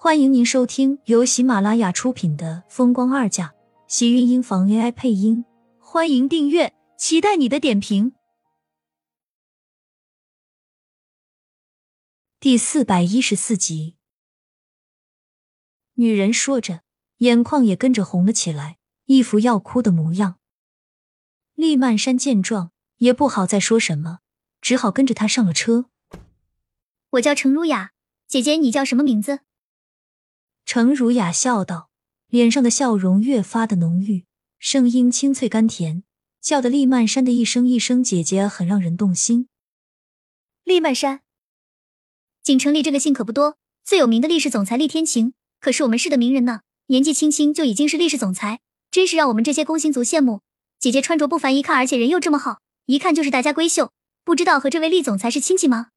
欢迎您收听由喜马拉雅出品的《风光二嫁》，喜运音房 AI 配音。欢迎订阅，期待你的点评。第四百一十四集，女人说着，眼眶也跟着红了起来，一副要哭的模样。厉曼山见状，也不好再说什么，只好跟着他上了车。我叫程如雅，姐姐你叫什么名字？程如雅笑道，脸上的笑容越发的浓郁，声音清脆甘甜，叫得厉曼山的一声一声“姐姐”很让人动心。厉曼山，锦城里这个姓可不多，最有名的厉氏总裁厉天晴，可是我们市的名人呢，年纪轻轻就已经是厉氏总裁，真是让我们这些工薪族羡慕。姐姐穿着不凡，一看而且人又这么好，一看就是大家闺秀，不知道和这位厉总裁是亲戚吗？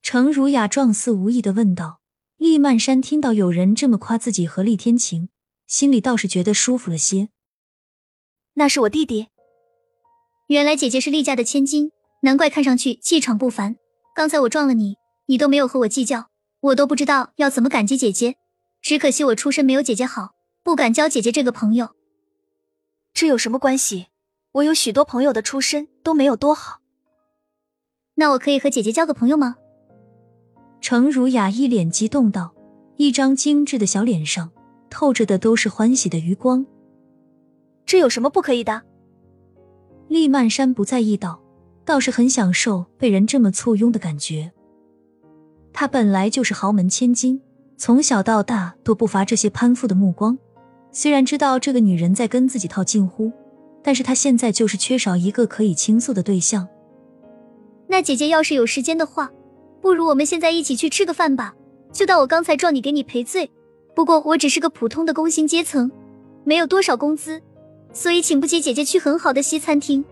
程如雅状似无意的问道。厉曼山听到有人这么夸自己和厉天晴，心里倒是觉得舒服了些。那是我弟弟。原来姐姐是厉家的千金，难怪看上去气场不凡。刚才我撞了你，你都没有和我计较，我都不知道要怎么感激姐姐。只可惜我出身没有姐姐好，不敢交姐姐这个朋友。这有什么关系？我有许多朋友的出身都没有多好。那我可以和姐姐交个朋友吗？程如雅一脸激动道，一张精致的小脸上透着的都是欢喜的余光。这有什么不可以的？厉曼山不在意道，倒是很享受被人这么簇拥的感觉。他本来就是豪门千金，从小到大都不乏这些攀附的目光。虽然知道这个女人在跟自己套近乎，但是他现在就是缺少一个可以倾诉的对象。那姐姐要是有时间的话。不如我们现在一起去吃个饭吧，就当我刚才撞你给你赔罪。不过我只是个普通的工薪阶层，没有多少工资，所以请不起姐姐去很好的西餐厅。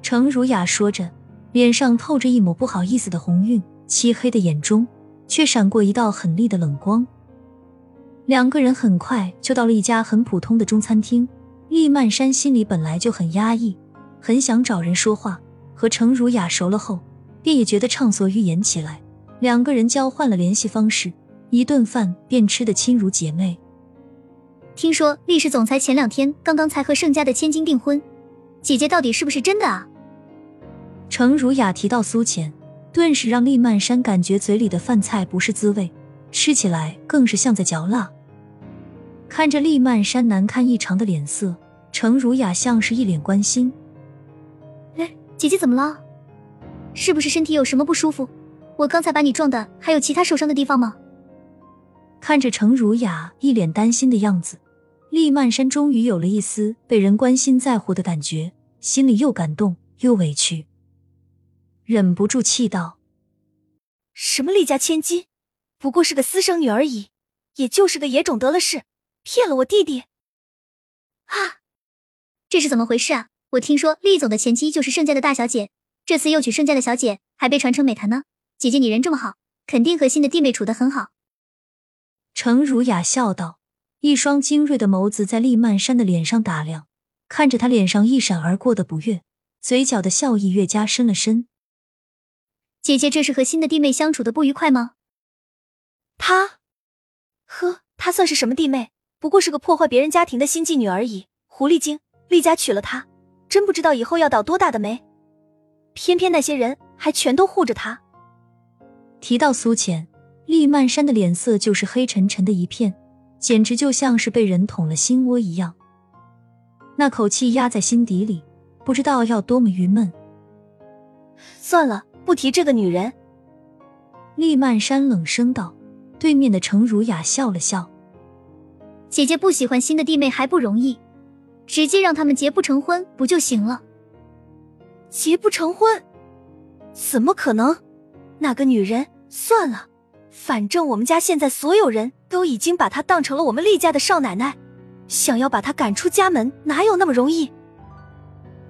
程如雅说着，脸上透着一抹不好意思的红晕，漆黑的眼中却闪过一道狠厉的冷光。两个人很快就到了一家很普通的中餐厅。厉曼山心里本来就很压抑，很想找人说话，和程如雅熟了后。便也觉得畅所欲言起来，两个人交换了联系方式，一顿饭便吃得亲如姐妹。听说厉氏总裁前两天刚刚才和盛家的千金订婚，姐姐到底是不是真的啊？程如雅提到苏浅，顿时让厉曼山感觉嘴里的饭菜不是滋味，吃起来更是像在嚼蜡。看着厉曼山难看异常的脸色，程如雅像是一脸关心：“哎，姐姐怎么了？”是不是身体有什么不舒服？我刚才把你撞的，还有其他受伤的地方吗？看着程如雅一脸担心的样子，厉曼山终于有了一丝被人关心在乎的感觉，心里又感动又委屈，忍不住气道：“什么厉家千金，不过是个私生女而已，也就是个野种得了势，骗了我弟弟。”啊，这是怎么回事啊？我听说厉总的前妻就是盛家的大小姐。这次又娶盛家的小姐，还被传成美谈呢。姐姐，你人这么好，肯定和新的弟妹处得很好。程如雅笑道，一双精锐的眸子在厉曼山的脸上打量，看着他脸上一闪而过的不悦，嘴角的笑意越加深了深。姐姐，这是和新的弟妹相处的不愉快吗？她，呵，她算是什么弟妹？不过是个破坏别人家庭的心计女而已。狐狸精，厉家娶了她，真不知道以后要倒多大的霉。偏偏那些人还全都护着他。提到苏浅，厉曼山的脸色就是黑沉沉的一片，简直就像是被人捅了心窝一样。那口气压在心底里，不知道要多么郁闷。算了，不提这个女人。厉曼山冷声道。对面的程如雅笑了笑：“姐姐不喜欢新的弟妹还不容易，直接让他们结不成婚不就行了？”结不成婚，怎么可能？那个女人，算了，反正我们家现在所有人都已经把她当成了我们厉家的少奶奶，想要把她赶出家门，哪有那么容易？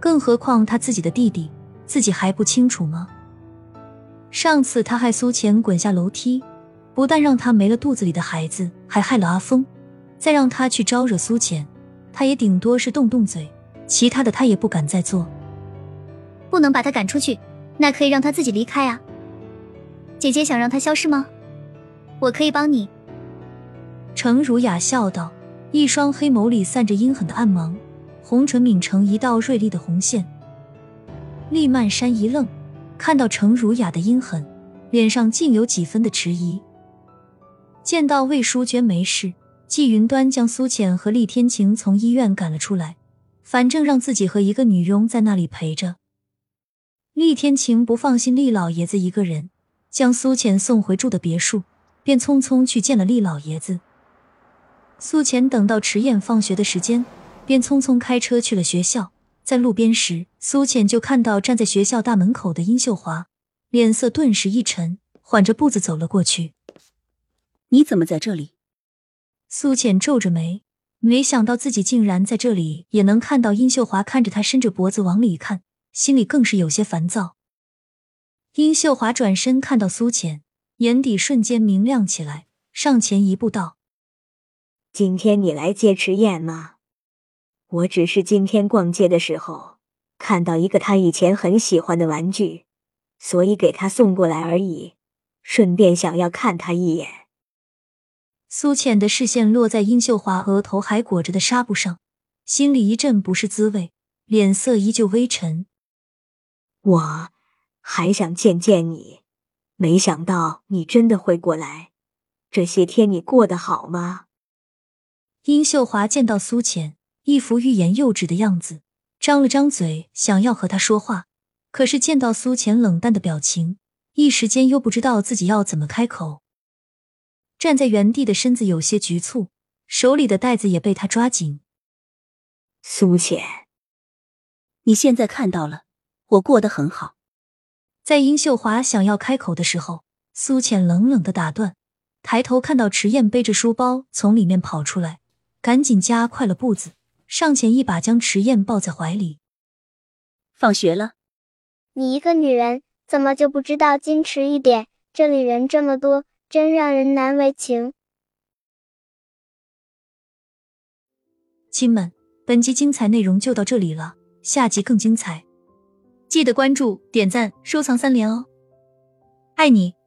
更何况他自己的弟弟，自己还不清楚吗？上次他害苏浅滚下楼梯，不但让他没了肚子里的孩子，还害了阿峰。再让他去招惹苏浅，他也顶多是动动嘴，其他的他也不敢再做。不能把他赶出去，那可以让他自己离开啊。姐姐想让他消失吗？我可以帮你。”程如雅笑道，一双黑眸里散着阴狠的暗芒，红唇抿成一道锐利的红线。厉曼山一愣，看到程如雅的阴狠，脸上竟有几分的迟疑。见到魏淑娟没事，季云端将苏浅和厉天晴从医院赶了出来，反正让自己和一个女佣在那里陪着。厉天晴不放心厉老爷子一个人，将苏浅送回住的别墅，便匆匆去见了厉老爷子。苏浅等到迟燕放学的时间，便匆匆开车去了学校。在路边时，苏浅就看到站在学校大门口的殷秀华，脸色顿时一沉，缓着步子走了过去。你怎么在这里？苏浅皱着眉，没想到自己竟然在这里也能看到殷秀华看着他，伸着脖子往里看，心里更是有些烦躁。殷秀华转身看到苏浅，眼底瞬间明亮起来，上前一步道：“今天你来接迟燕吗？我只是今天逛街的时候看到一个他以前很喜欢的玩具，所以给他送过来而已，顺便想要看他一眼。”苏浅的视线落在殷秀华额头还裹着的纱布上，心里一阵不是滋味，脸色依旧微沉。我还想见见你，没想到你真的会过来。这些天你过得好吗？殷秀华见到苏浅一副欲言又止的样子，张了张嘴想要和他说话，可是见到苏浅冷淡的表情，一时间又不知道自己要怎么开口。站在原地的身子有些局促，手里的袋子也被他抓紧。苏浅，你现在看到了，我过得很好。在殷秀华想要开口的时候，苏浅冷冷的打断，抬头看到迟燕背着书包从里面跑出来，赶紧加快了步子，上前一把将迟燕抱在怀里。放学了，你一个女人怎么就不知道矜持一点？这里人这么多。真让人难为情。亲们，本集精彩内容就到这里了，下集更精彩，记得关注、点赞、收藏三连哦！爱你。